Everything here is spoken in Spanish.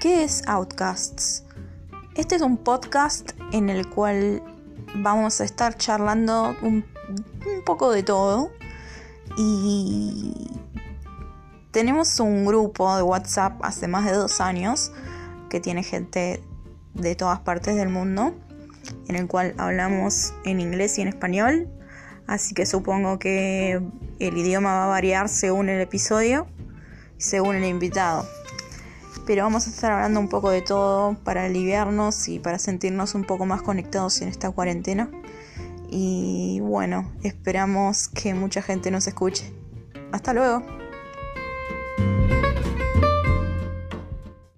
¿Qué es Outcasts? Este es un podcast en el cual vamos a estar charlando un, poco de todo y tenemos un grupo de WhatsApp hace más de dos años que tiene gente de todas partes del mundo en el cual hablamos en inglés y en español así que supongo que el idioma va a variar según el episodio y según el invitado pero vamos a estar hablando un poco de todo para aliviarnos y para sentirnos un poco más conectados en esta cuarentena. Y bueno, esperamos que mucha gente nos escuche. Hasta luego.